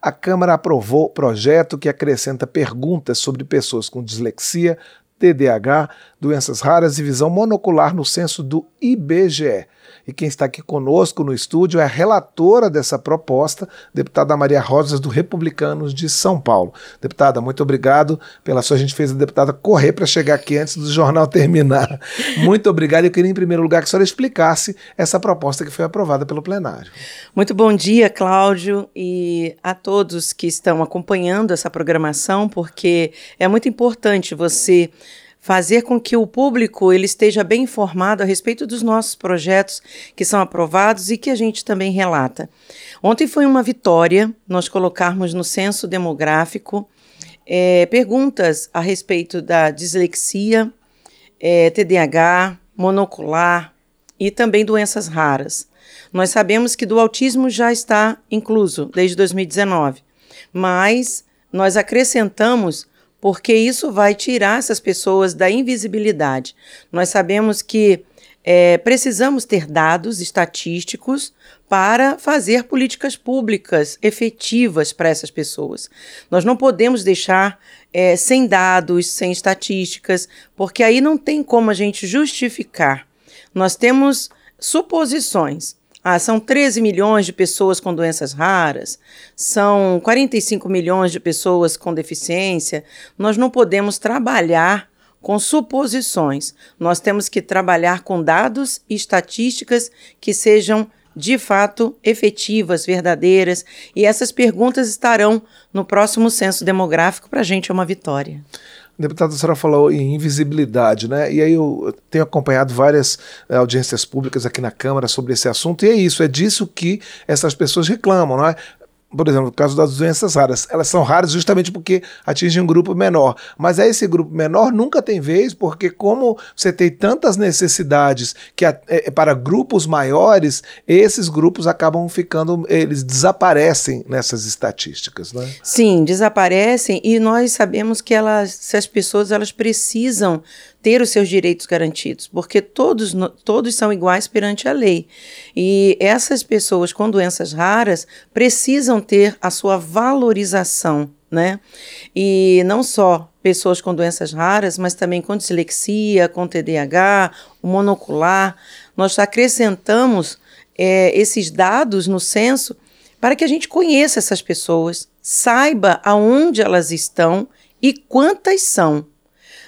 a Câmara aprovou projeto que acrescenta perguntas sobre pessoas com dislexia, TDAH, doenças raras e visão monocular no censo do IBGE. E quem está aqui conosco no estúdio é a relatora dessa proposta, deputada Maria Rosas, do Republicanos de São Paulo. Deputada, muito obrigado pela sua. A gente fez a deputada correr para chegar aqui antes do jornal terminar. Muito obrigado. Eu queria, em primeiro lugar, que a senhora explicasse essa proposta que foi aprovada pelo plenário. Muito bom dia, Cláudio, e a todos que estão acompanhando essa programação, porque é muito importante você fazer com que o público ele esteja bem informado a respeito dos nossos projetos que são aprovados e que a gente também relata. Ontem foi uma vitória nós colocarmos no censo demográfico é, perguntas a respeito da dislexia, é, TDAH, monocular e também doenças raras. Nós sabemos que do autismo já está incluso desde 2019, mas nós acrescentamos porque isso vai tirar essas pessoas da invisibilidade. Nós sabemos que é, precisamos ter dados estatísticos para fazer políticas públicas efetivas para essas pessoas. Nós não podemos deixar é, sem dados, sem estatísticas, porque aí não tem como a gente justificar. Nós temos suposições. Ah, são 13 milhões de pessoas com doenças raras, são 45 milhões de pessoas com deficiência. Nós não podemos trabalhar com suposições. Nós temos que trabalhar com dados e estatísticas que sejam de fato efetivas, verdadeiras, e essas perguntas estarão no próximo censo demográfico. Para a gente é uma vitória. Deputada, a senhora falou em invisibilidade, né? E aí eu tenho acompanhado várias eh, audiências públicas aqui na Câmara sobre esse assunto, e é isso, é disso que essas pessoas reclamam, não é? Por exemplo, no caso das doenças raras, elas são raras justamente porque atingem um grupo menor. Mas esse grupo menor nunca tem vez, porque como você tem tantas necessidades que é, é, para grupos maiores, esses grupos acabam ficando, eles desaparecem nessas estatísticas, né? Sim, desaparecem e nós sabemos que elas, se as pessoas elas precisam ter os seus direitos garantidos, porque todos, todos são iguais perante a lei. E essas pessoas com doenças raras precisam ter a sua valorização, né? E não só pessoas com doenças raras, mas também com dislexia, com TDAH, o monocular. Nós acrescentamos é, esses dados no censo para que a gente conheça essas pessoas, saiba aonde elas estão e quantas são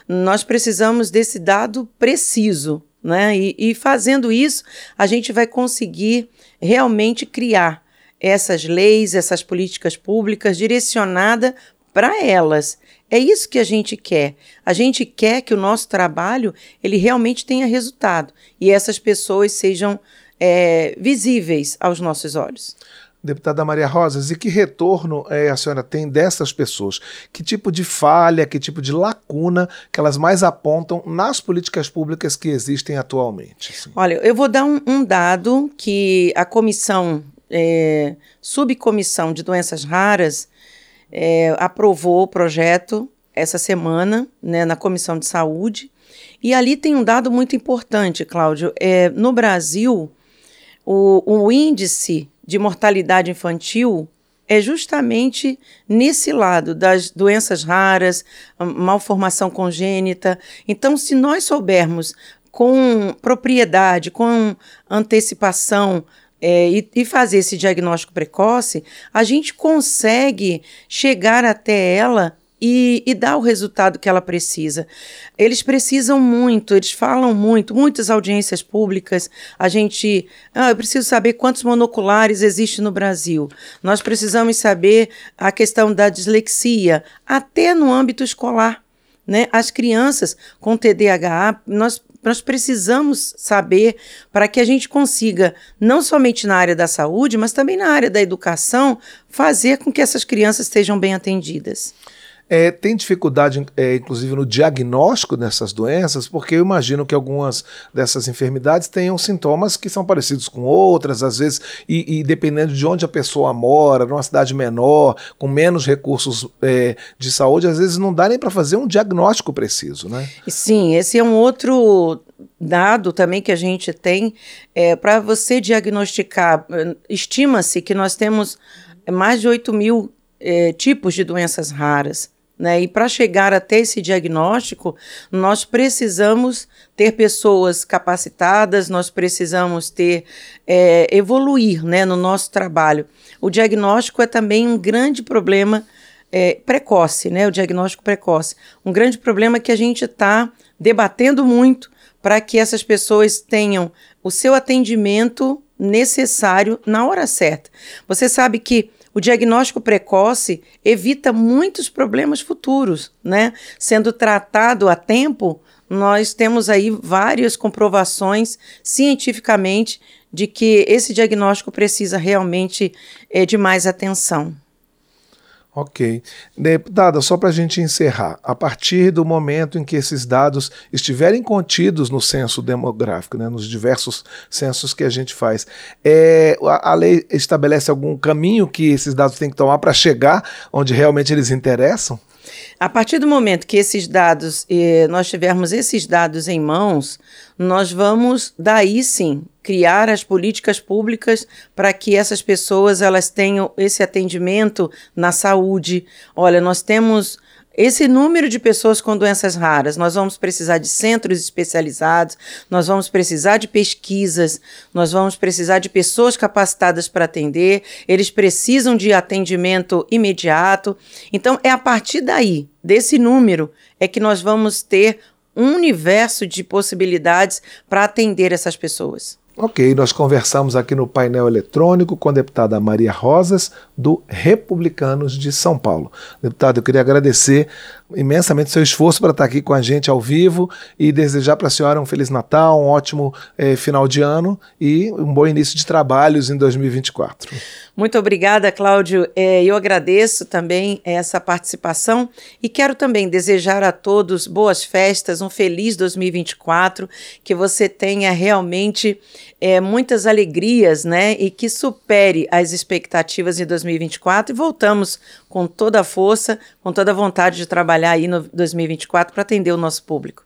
nós precisamos desse dado preciso, né? E, e fazendo isso, a gente vai conseguir realmente criar essas leis, essas políticas públicas direcionadas para elas. É isso que a gente quer. A gente quer que o nosso trabalho ele realmente tenha resultado e essas pessoas sejam é, visíveis aos nossos olhos. Deputada Maria Rosas, e que retorno é, a senhora tem dessas pessoas? Que tipo de falha, que tipo de lacuna que elas mais apontam nas políticas públicas que existem atualmente? Assim? Olha, eu vou dar um, um dado que a comissão, é, subcomissão de doenças raras, é, aprovou o projeto essa semana né, na Comissão de Saúde. E ali tem um dado muito importante, Cláudio. É, no Brasil, o, o índice de mortalidade infantil é justamente nesse lado das doenças raras, malformação congênita. Então, se nós soubermos com propriedade, com antecipação, é, e, e, fazer esse diagnóstico precoce, a gente consegue chegar até ela e, e dá o resultado que ela precisa. Eles precisam muito, eles falam muito, muitas audiências públicas. A gente, ah, eu preciso saber quantos monoculares existem no Brasil. Nós precisamos saber a questão da dislexia, até no âmbito escolar. Né? As crianças com TDAH, nós nós precisamos saber para que a gente consiga, não somente na área da saúde, mas também na área da educação, fazer com que essas crianças estejam bem atendidas. É, tem dificuldade, é, inclusive, no diagnóstico dessas doenças, porque eu imagino que algumas dessas enfermidades tenham sintomas que são parecidos com outras, às vezes, e, e dependendo de onde a pessoa mora, numa cidade menor, com menos recursos é, de saúde, às vezes não dá nem para fazer um diagnóstico preciso, né? Sim, esse é um outro dado também que a gente tem é, para você diagnosticar. Estima-se que nós temos mais de 8 mil é, tipos de doenças raras. Né? E para chegar até esse diagnóstico, nós precisamos ter pessoas capacitadas, nós precisamos ter é, evoluir né, no nosso trabalho. O diagnóstico é também um grande problema é, precoce, né? O diagnóstico precoce. Um grande problema que a gente está debatendo muito para que essas pessoas tenham o seu atendimento necessário na hora certa. Você sabe que o diagnóstico precoce evita muitos problemas futuros, né? Sendo tratado a tempo, nós temos aí várias comprovações cientificamente de que esse diagnóstico precisa realmente é, de mais atenção. Ok. Deputada, só para a gente encerrar, a partir do momento em que esses dados estiverem contidos no censo demográfico, né, nos diversos censos que a gente faz, é, a, a lei estabelece algum caminho que esses dados têm que tomar para chegar onde realmente eles interessam? A partir do momento que esses dados, eh, nós tivermos esses dados em mãos, nós vamos daí sim criar as políticas públicas para que essas pessoas elas tenham esse atendimento na saúde. Olha, nós temos esse número de pessoas com doenças raras, nós vamos precisar de centros especializados, nós vamos precisar de pesquisas, nós vamos precisar de pessoas capacitadas para atender, eles precisam de atendimento imediato. Então, é a partir daí, desse número, é que nós vamos ter um universo de possibilidades para atender essas pessoas. Ok, nós conversamos aqui no painel eletrônico com a deputada Maria Rosas, do Republicanos de São Paulo. Deputado, eu queria agradecer imensamente seu esforço para estar aqui com a gente ao vivo e desejar para a senhora um Feliz Natal, um ótimo eh, final de ano e um bom início de trabalhos em 2024. Muito obrigada, Cláudio. É, eu agradeço também essa participação e quero também desejar a todos boas festas, um feliz 2024, que você tenha realmente é, muitas alegrias, né? E que supere as expectativas em 2024 e voltamos com toda a força, com toda a vontade de trabalhar aí no 2024 para atender o nosso público.